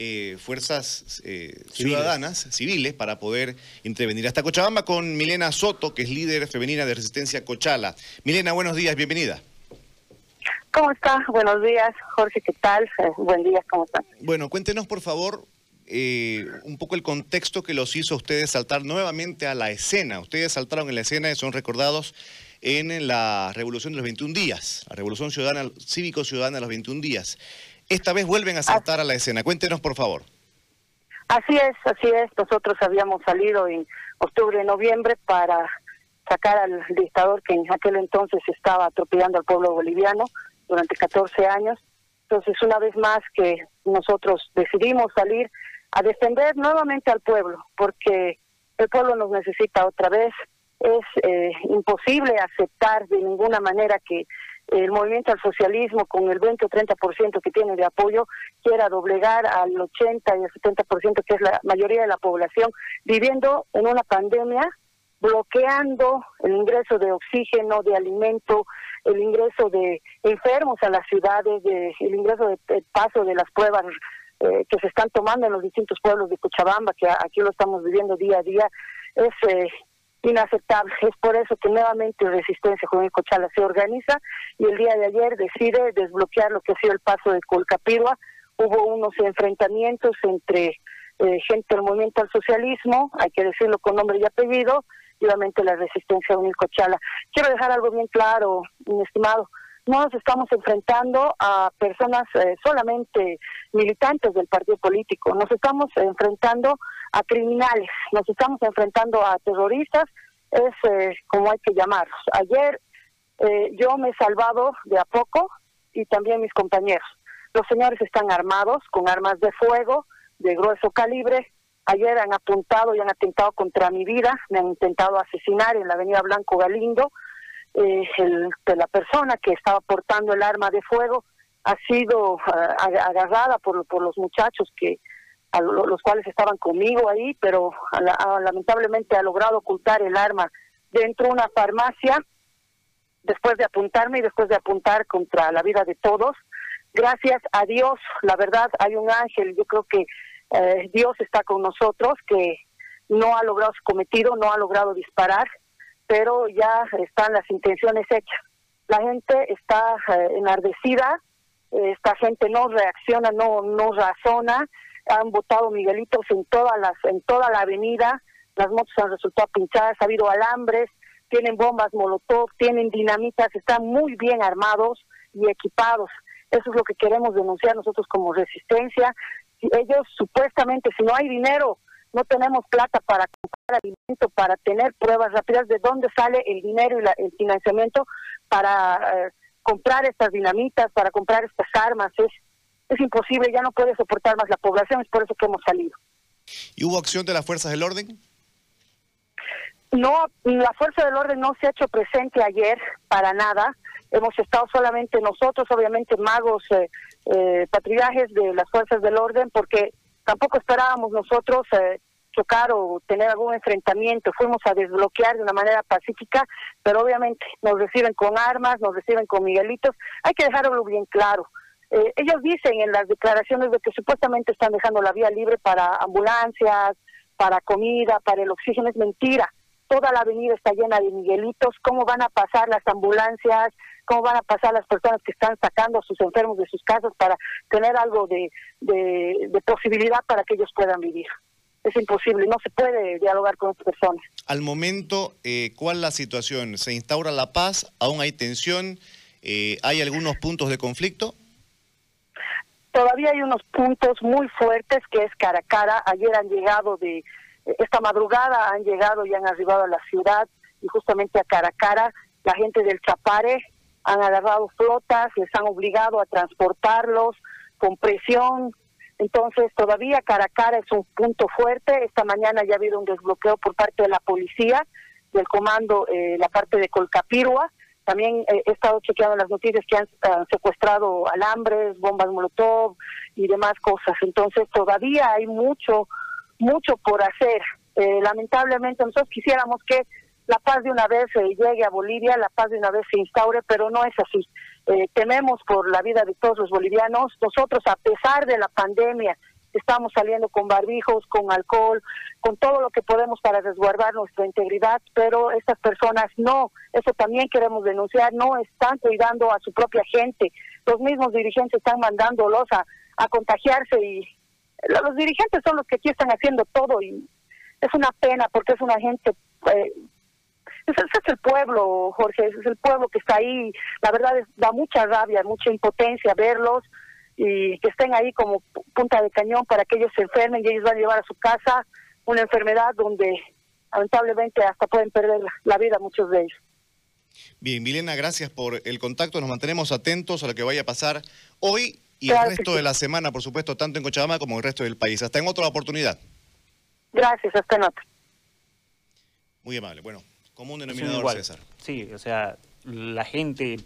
eh, fuerzas eh, ciudadanas, civiles, para poder intervenir. Hasta Cochabamba con Milena Soto, que es líder femenina de Resistencia Cochala. Milena, buenos días, bienvenida. ¿Cómo está? Buenos días, Jorge, ¿qué tal? Eh, buen día, ¿cómo están? Bueno, cuéntenos, por favor, un poco el contexto que los hizo a ustedes saltar nuevamente a la escena. Ustedes saltaron en la escena y son recordados en la Revolución de los 21 días, la Revolución Ciudadana, Cívico-Ciudadana de los 21 días. Esta vez vuelven a saltar a la escena. Cuéntenos, por favor. Así es, así es. Nosotros habíamos salido en octubre, noviembre para sacar al dictador que en aquel entonces estaba atropellando al pueblo boliviano durante 14 años. Entonces, una vez más que nosotros decidimos salir a defender nuevamente al pueblo, porque el pueblo nos necesita otra vez. Es eh, imposible aceptar de ninguna manera que el movimiento al socialismo con el 20 o 30% que tiene de apoyo quiera doblegar al 80 y al 70% que es la mayoría de la población viviendo en una pandemia bloqueando el ingreso de oxígeno, de alimento, el ingreso de enfermos a las ciudades, de, el ingreso de, paso de las pruebas eh, que se están tomando en los distintos pueblos de Cochabamba, que aquí lo estamos viviendo día a día, es eh, inaceptable. Es por eso que nuevamente Resistencia Juvenil Cochala se organiza y el día de ayer decide desbloquear lo que ha sido el paso de Colcapirua. Hubo unos enfrentamientos entre eh, gente del movimiento al socialismo, hay que decirlo con nombre y apellido, y obviamente la Resistencia Juvenil Cochala. Quiero dejar algo bien claro, mi estimado no nos estamos enfrentando a personas eh, solamente militantes del partido político, nos estamos enfrentando a criminales, nos estamos enfrentando a terroristas, es eh, como hay que llamarlos. Ayer eh, yo me he salvado de a poco y también mis compañeros. Los señores están armados con armas de fuego de grueso calibre. Ayer han apuntado y han atentado contra mi vida, me han intentado asesinar en la avenida Blanco Galindo. Eh, el, la persona que estaba portando el arma de fuego ha sido ah, agarrada por, los muchachos que a los cuales estaban conmigo ahí, pero lamentablemente ha logrado ocultar el arma dentro de una farmacia después de apuntarme y después de apuntar contra la vida de todos. Gracias a Dios, la verdad, hay un ángel, yo creo que eh, Dios está con nosotros, que no ha logrado su cometido, no ha logrado disparar, pero ya están las intenciones hechas. La gente está eh, enardecida, esta gente no reacciona, no no razona, han votado Miguelitos en todas las en toda la avenida, las motos han resultado pinchadas, ha habido alambres, tienen bombas molotov, tienen dinamitas, están muy bien armados y equipados. Eso es lo que queremos denunciar nosotros como resistencia. Ellos supuestamente, si no hay dinero, no tenemos plata para comprar alimento, para tener pruebas rápidas de dónde sale el dinero y el financiamiento para eh, comprar estas dinamitas, para comprar estas armas. Es, es imposible, ya no puede soportar más la población, es por eso que hemos salido. ¿Y hubo acción de las fuerzas del orden? No, la fuerza del orden no se ha hecho presente ayer para nada. Hemos estado solamente nosotros, obviamente magos, eh, eh, de las fuerzas del orden, porque tampoco esperábamos nosotros eh, chocar o tener algún enfrentamiento. Fuimos a desbloquear de una manera pacífica, pero obviamente nos reciben con armas, nos reciben con miguelitos. Hay que dejarlo bien claro. Eh, ellos dicen en las declaraciones de que supuestamente están dejando la vía libre para ambulancias, para comida, para el oxígeno. Es mentira. Toda la avenida está llena de miguelitos. ¿Cómo van a pasar las ambulancias? ¿Cómo van a pasar las personas que están sacando a sus enfermos de sus casas para tener algo de, de, posibilidad para que ellos puedan vivir? es imposible, no se puede dialogar con estas personas. Al momento, eh, ¿cuál es la situación? ¿Se instaura la paz? ¿Aún hay tensión? Eh, ¿Hay algunos puntos de conflicto? Todavía hay unos puntos muy fuertes que es cara a cara. Ayer han llegado de, esta madrugada han llegado y han arribado a la ciudad y justamente a cara a cara la gente del Chapare han agarrado flotas, les han obligado a transportarlos con presión. Entonces todavía cara a cara es un punto fuerte. Esta mañana ya ha habido un desbloqueo por parte de la policía, del comando, eh, la parte de Colcapirua también he estado chequeando las noticias que han, secuestrado alambres, bombas molotov y demás cosas. Entonces todavía hay mucho, mucho por hacer. Eh, lamentablemente nosotros quisiéramos que la paz de una vez se llegue a Bolivia, la paz de una vez se instaure, pero no es así. eh, tememos por la vida de todos los bolivianos. Nosotros, a pesar de la pandemia, estamos saliendo con barbijos, con alcohol, con todo lo que podemos para resguardar nuestra integridad, pero estas personas no, eso también queremos denunciar, no están cuidando a su propia gente. Los mismos dirigentes están mandándolos a, a contagiarse y los dirigentes son los que aquí están haciendo todo y es una pena porque es una gente eh, ese, es el pueblo, Jorge, ese es el pueblo que está ahí. La verdad es, da mucha rabia, mucha impotencia verlos y que estén ahí como punta de cañón para que ellos se enfermen y ellos van a llevar a su casa una enfermedad donde lamentablemente hasta pueden perder la vida muchos de ellos. Bien, Milena, gracias por el contacto. Nos mantenemos atentos a lo que vaya a pasar hoy y el resto de la semana, por supuesto, tanto en Cochabamba como en el resto del país. Hasta en otra oportunidad. Gracias, hasta en otra. Muy amable. Bueno, común denominador, César. Sí, o sea, la gente...